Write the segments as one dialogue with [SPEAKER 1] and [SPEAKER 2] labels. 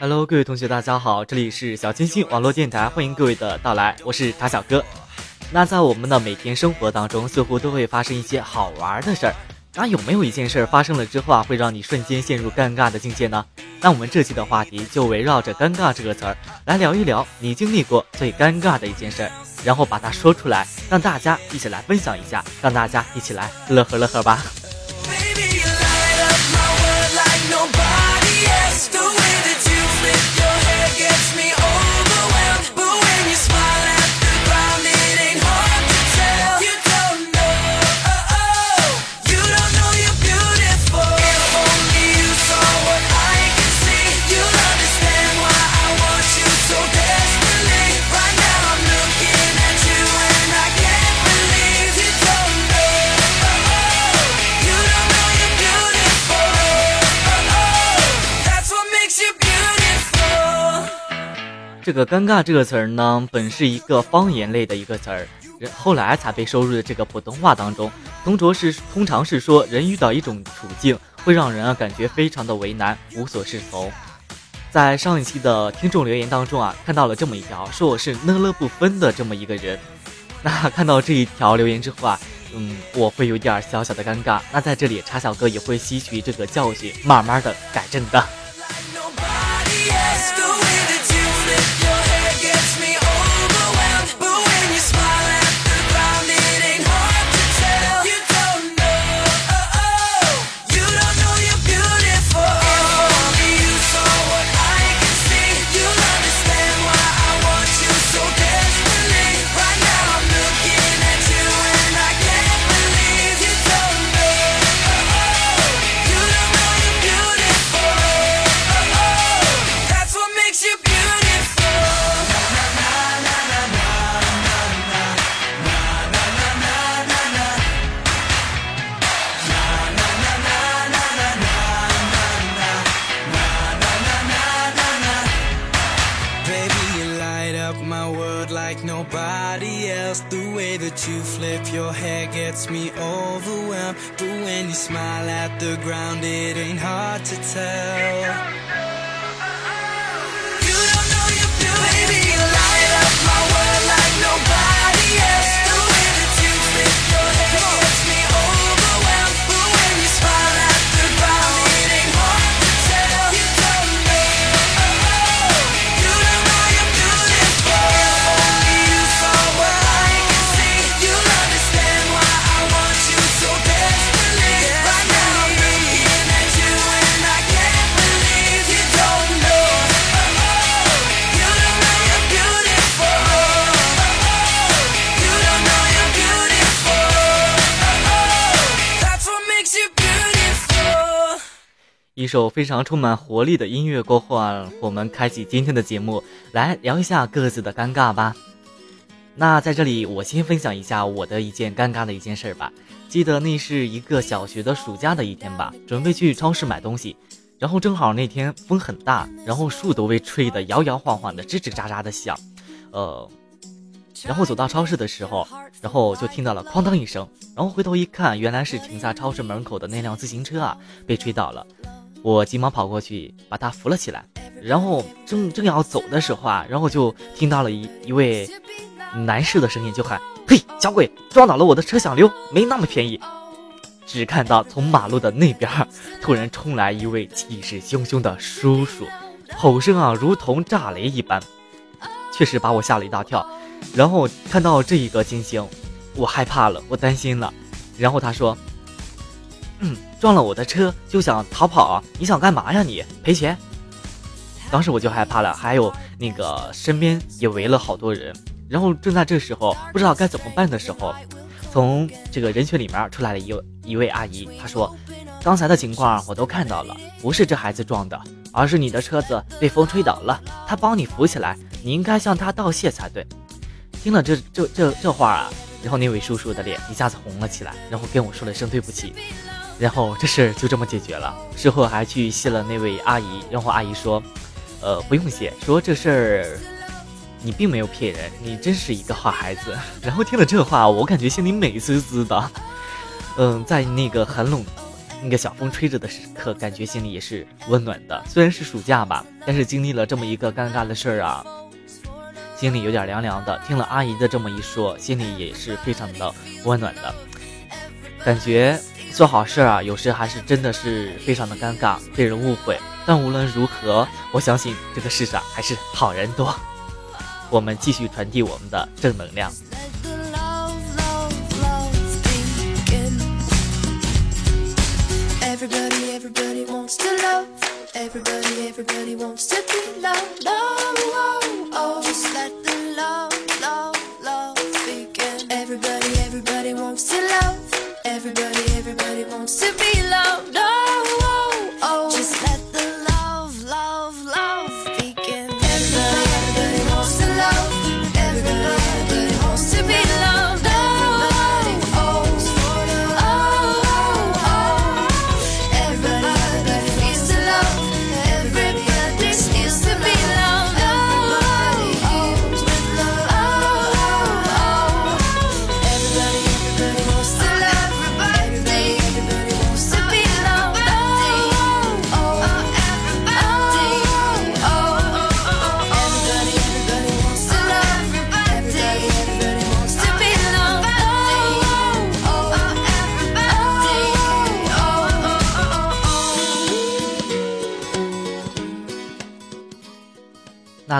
[SPEAKER 1] Hello，各位同学，大家好，这里是小清新网络电台，欢迎各位的到来，我是茶小哥。那在我们的每天生活当中，似乎都会发生一些好玩的事儿。那有没有一件事儿发生了之后啊，会让你瞬间陷入尴尬的境界呢？那我们这期的话题就围绕着“尴尬”这个词儿来聊一聊，你经历过最尴尬的一件事，然后把它说出来，让大家一起来分享一下，让大家一起来乐呵乐呵吧。Baby, your hair gets me overwhelmed. But when you smile 个“尴尬”这个词儿呢，本是一个方言类的一个词儿，后来才被收入的这个普通话当中。同桌是通常是说人遇到一种处境，会让人啊感觉非常的为难，无所适从。在上一期的听众留言当中啊，看到了这么一条，说我是呢乐不分的这么一个人。那看到这一条留言之后啊，嗯，我会有点小小的尴尬。那在这里，茶小哥也会吸取这个教训，慢慢的改正的。gets
[SPEAKER 2] me overwhelmed. But when you smile at the ground, it ain't hard to tell.
[SPEAKER 1] 首非常充满活力的音乐过后啊，我们开启今天的节目，来聊一下各自的尴尬吧。那在这里，我先分享一下我的一件尴尬的一件事儿吧。记得那是一个小学的暑假的一天吧，准备去超市买东西，然后正好那天风很大，然后树都被吹得摇摇晃晃的，吱吱喳喳的响。呃，然后走到超市的时候，然后就听到了哐当一声，然后回头一看，原来是停在超市门口的那辆自行车啊被吹倒了。我急忙跑过去把他扶了起来，然后正正要走的时候啊，然后就听到了一一位男士的声音，就喊：“嘿，小鬼，撞倒了我的车想溜，没那么便宜。”只看到从马路的那边突然冲来一位气势汹汹的叔叔，吼声啊如同炸雷一般，确实把我吓了一大跳。然后看到这一个情形，我害怕了，我担心了。然后他说：“ ”撞了我的车就想逃跑，你想干嘛呀？你赔钱？当时我就害怕了，还有那个身边也围了好多人，然后正在这时候不知道该怎么办的时候，从这个人群里面出来了一一位阿姨，她说：“刚才的情况我都看到了，不是这孩子撞的，而是你的车子被风吹倒了，他帮你扶起来，你应该向他道谢才对。”听了这这这这话啊，然后那位叔叔的脸一下子红了起来，然后跟我说了声对不起。然后这事儿就这么解决了。事后还去谢了那位阿姨，然后阿姨说：“呃，不用谢，说这事儿你并没有骗人，你真是一个好孩子。”然后听了这话，我感觉心里美滋滋的。嗯，在那个很冷、那个小风吹着的时刻，感觉心里也是温暖的。虽然是暑假吧，但是经历了这么一个尴尬的事儿啊，心里有点凉凉的。听了阿姨的这么一说，心里也是非常的温暖的。感觉做好事啊，有时还是真的是非常的尴尬，被人误会。但无论如何，我相信这个世上还是好人多。我们继续传递我们的正能量。Everybody, everybody wants to love. Everybody, everybody wants to be loved. Love.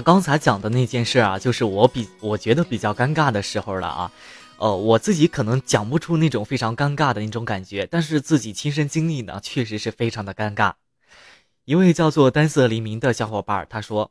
[SPEAKER 1] 刚才讲的那件事啊，就是我比我觉得比较尴尬的时候了啊，呃，我自己可能讲不出那种非常尴尬的那种感觉，但是自己亲身经历呢，确实是非常的尴尬。一位叫做单色黎明的小伙伴，他说：“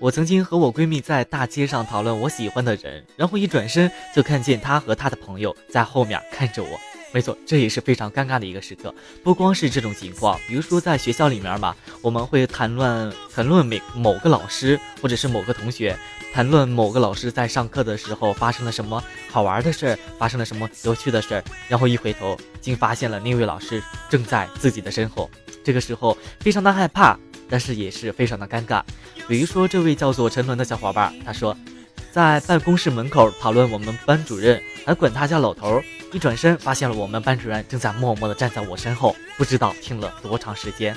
[SPEAKER 1] 我曾经和我闺蜜在大街上讨论我喜欢的人，然后一转身就看见她和她的朋友在后面看着我。没错，这也是非常尴尬的一个时刻。不光是这种情况，比如说在学校里面嘛，我们会谈论谈论每某个老师或者是某个同学，谈论某个老师在上课的时候发生了什么好玩的事儿，发生了什么有趣的事儿，然后一回头，竟发现了那位老师正在自己的身后。这个时候非常的害怕，但是也是非常的尴尬。比如说这位叫做陈伦的小伙伴，他说，在办公室门口讨论我们班主任，还管他叫老头儿。一转身发现了我们班主任正在默默的站在我身后，不知道听了多长时间。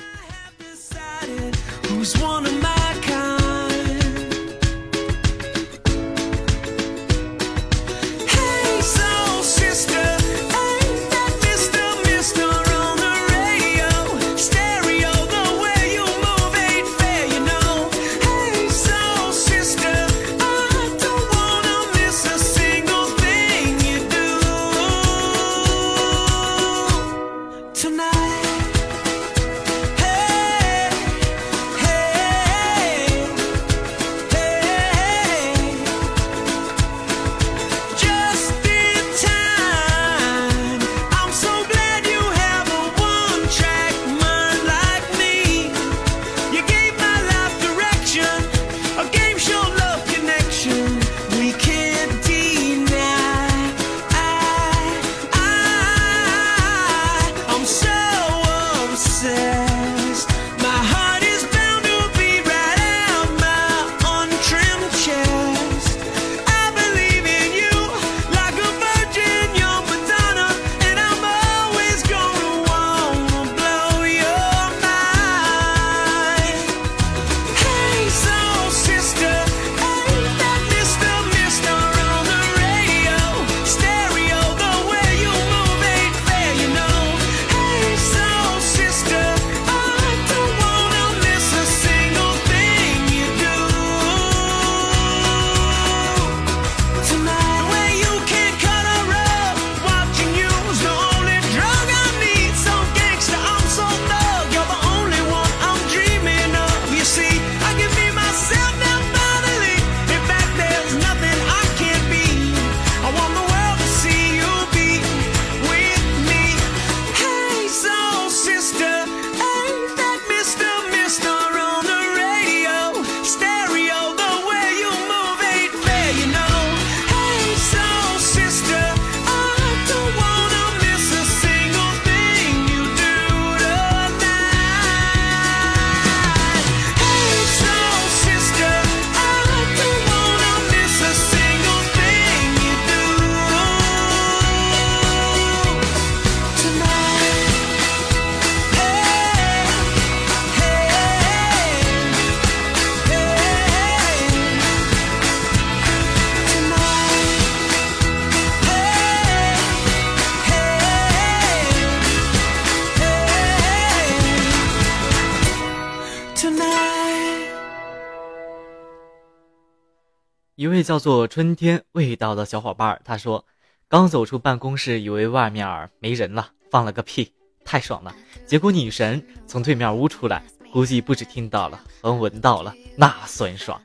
[SPEAKER 3] 一位叫做春天味道的小伙伴，他说，刚走出办公室，以为外面没人了，放了个屁，太爽了。结果女神从对面屋出来，估计不止听到了，还闻到了，那酸爽。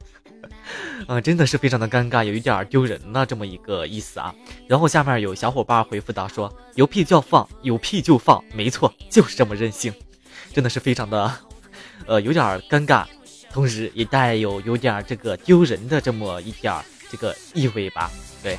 [SPEAKER 3] 嗯，真的是非常的尴尬，有一点丢人了这么一个意思啊。然后下面有小伙伴回复到说，有屁就要放，有屁就放，没错，就是这么任性，真的是非常的，呃，有点尴尬。同时也带有有点这个丢人的这么一点这个意味吧，对。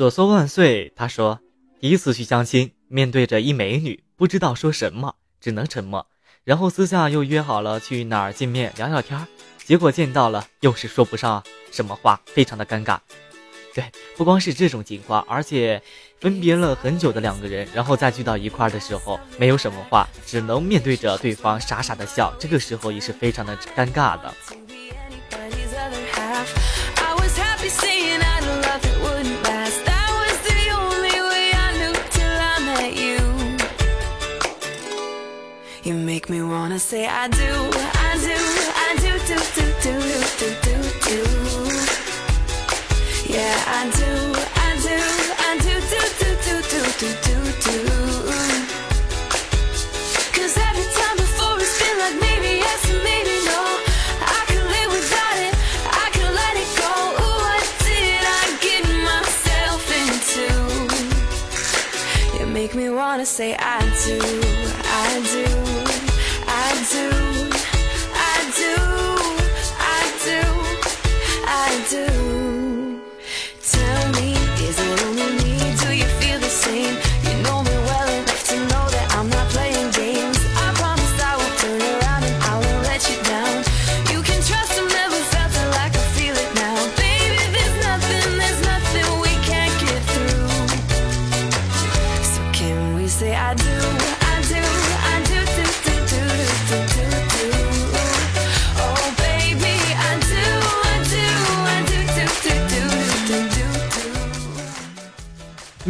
[SPEAKER 3] 所说万岁，他说，第一次去相亲，面对着一美女，不知道说什么，只能沉默。然后私下又约好了去哪儿见面聊聊天结果见到了，又是说不上什么话，非常的尴尬。对，不光是这种情况，而且分别了很久的两个人，然后再聚到一块儿的时候，没有什么话，只能面对着对方傻傻的笑，这个时候也是非常的尴尬的。
[SPEAKER 4] I do,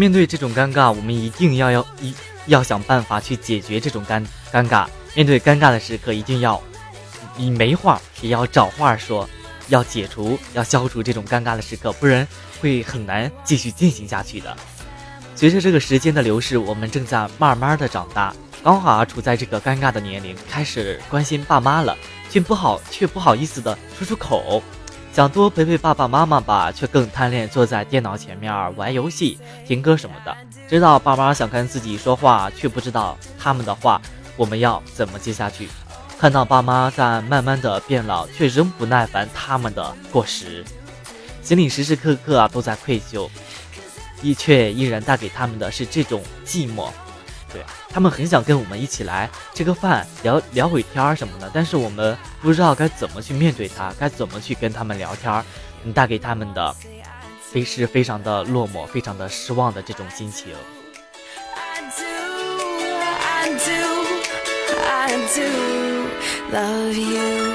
[SPEAKER 3] 面对这种尴尬，我们一定要要一
[SPEAKER 1] 要想办法去解决这种尴尴尬。面对尴尬的时刻，一定要你没话也要找话说，要解除、要消除这种尴尬的时刻，不然会很难继续进行下去的。随着这个时间的流逝，我们正在慢慢的长大，刚好啊处在这个尴尬的年龄，开始关心爸妈了，却不好却不好意思的说出口。想多陪陪爸爸妈妈吧，却更贪恋坐在电脑前面玩游戏、听歌什么的。知道爸妈想跟自己说话，却不知道他们的话我们要怎么接下去。看到爸妈在慢慢的变老，却仍不耐烦他们的过时，心里时时刻刻都在愧疚，依却依然带给他们的是这种寂寞。对他们很想跟我们一起来吃个饭，聊聊会天儿什么的，但是我们不知道该怎么去面对他，该怎么去跟他们聊天儿，你带给他们的非是非常的落寞，非常的失望的这种心情。
[SPEAKER 4] I do, I do, I do love you.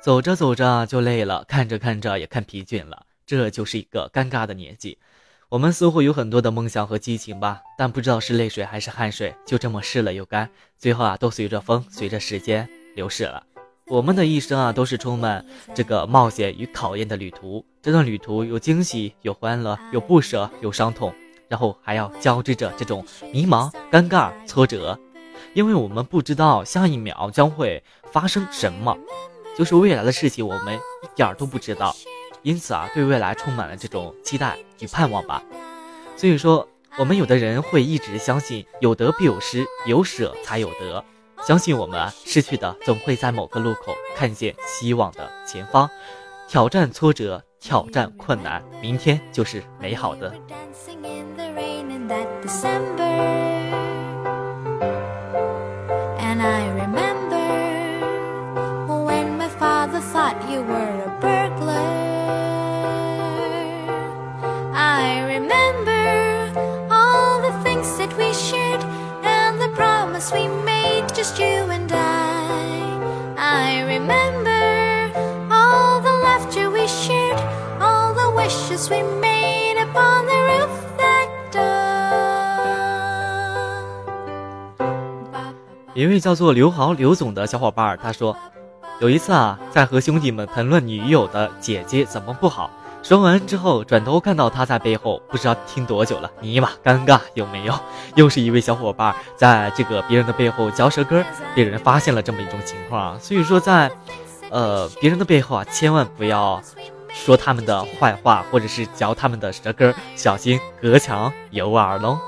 [SPEAKER 1] 走着走着就累了，看着看着也看疲倦了，这就是一个尴尬的年纪。我们似乎有很多的梦想和激情吧，但不知道是泪水还是汗水，就这么湿了又干，最后啊，都随着风，随着时间流逝了。我们的一生啊，都是充满这个冒险与考验的旅途。这段旅途有惊喜，有欢乐，有不舍，有伤痛，然后还要交织着这种迷茫、尴尬、挫折，因为我们不知道下一秒将会发生什么，就是未来的事情，我们一点儿都不知道。因此啊，对未来充满了这种期待与盼望吧。所以说，我们有的人会一直相信有得必有失，有舍才有得。相信我们啊，失去的总会在某个路口看见希望的前方。挑战挫折，挑战困难，明天就是美好的。
[SPEAKER 5] dancing in just you and I. I remember all the laughter we shared, all the wishes we made upon the roof that dawn.
[SPEAKER 1] 一位叫做刘豪刘总的小伙伴，他说，有一次啊，在和兄弟们谈论女友的姐姐怎么不好，说完之后，转头看到他在背后，不知道听多久了，尼玛尴尬有没有？又是一位小伙伴在这个别人的背后嚼舌根儿，被人发现了这么一种情况啊，所以说在，呃，别人的背后啊，千万不要说他们的坏话，或者是嚼他们的舌根，小心隔墙有耳喽。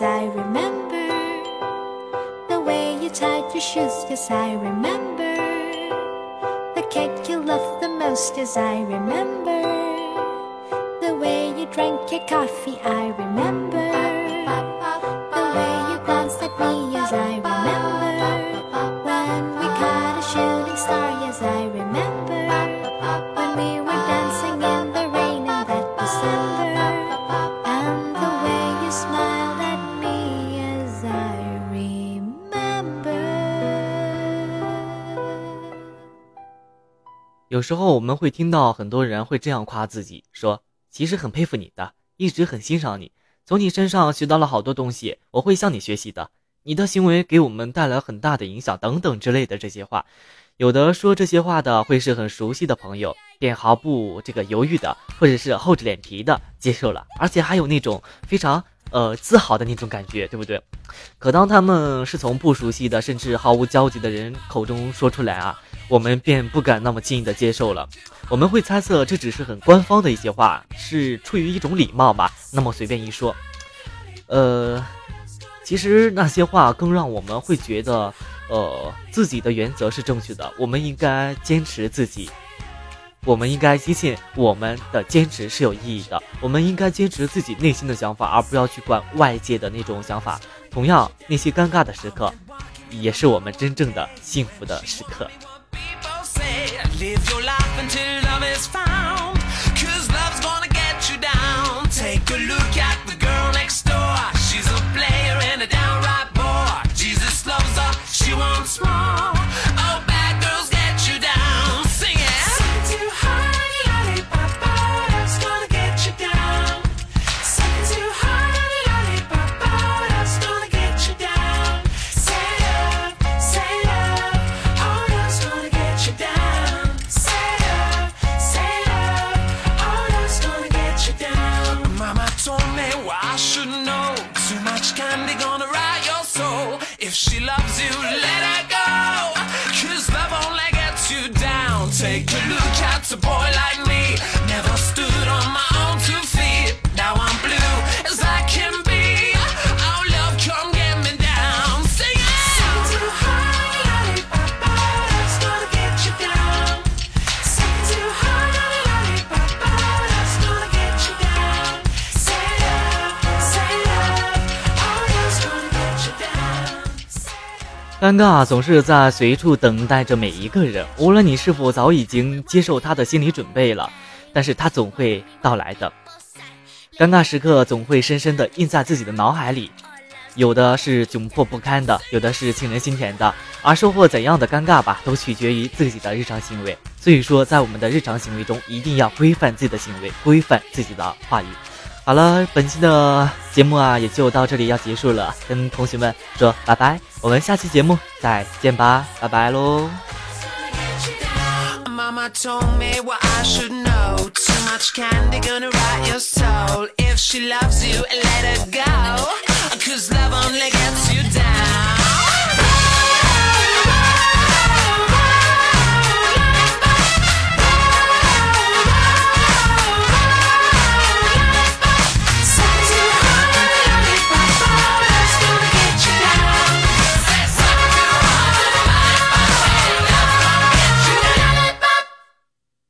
[SPEAKER 5] Yes, I remember. The way you tied your shoes, yes, I remember. The cake you loved the most, yes, I remember. The way you drank your coffee, I remember.
[SPEAKER 1] 有时候我们会听到很多人会这样夸自己，说其实很佩服你的，一直很欣赏你，从你身上学到了好多东西，我会向你学习的。你的行为给我们带来很大的影响，等等之类的这些话。有的说这些话的会是很熟悉的朋友，便毫不这个犹豫的，或者是厚着脸皮的接受了，而且还有那种非常呃自豪的那种感觉，对不对？可当他们是从不熟悉的，甚至毫无交集的人口中说出来啊，我们便不敢那么轻易的接受了。我们会猜测这只是很官方的一些话，是出于一种礼貌吧，那么随便一说。呃，其实那些话更让我们会觉得，呃，自己的原则是正确的，我们应该坚持自己。我们应该坚信我们的坚持是有意义的，我们应该坚持自己内心的想法，而不要去管外界的那种想法。同样，那些尴尬的时刻，也是我们真正的幸福的时刻。
[SPEAKER 4] Live your life until love is found.
[SPEAKER 1] 尴尬总是在随处等待着每一个人，无论你是否早已经接受他的心理准备了，但是他总会到来的。尴尬时刻总会深深的印在自己的脑海里，有的是窘迫不堪的，有的是沁人心田的，而收获怎样的尴尬吧，都取决于自己的日常行为。所以说，在我们的日常行为中，一定要规范自己的行为，规范自己的话语。好了，本期的节目啊，也就到这里要结束了，跟同学们说拜拜，我们下期节目再见吧，拜拜喽。
[SPEAKER 6] Mama told me what I should know. Too much candy gonna rot your soul. If she loves you, let her go. Cause love only gets you down.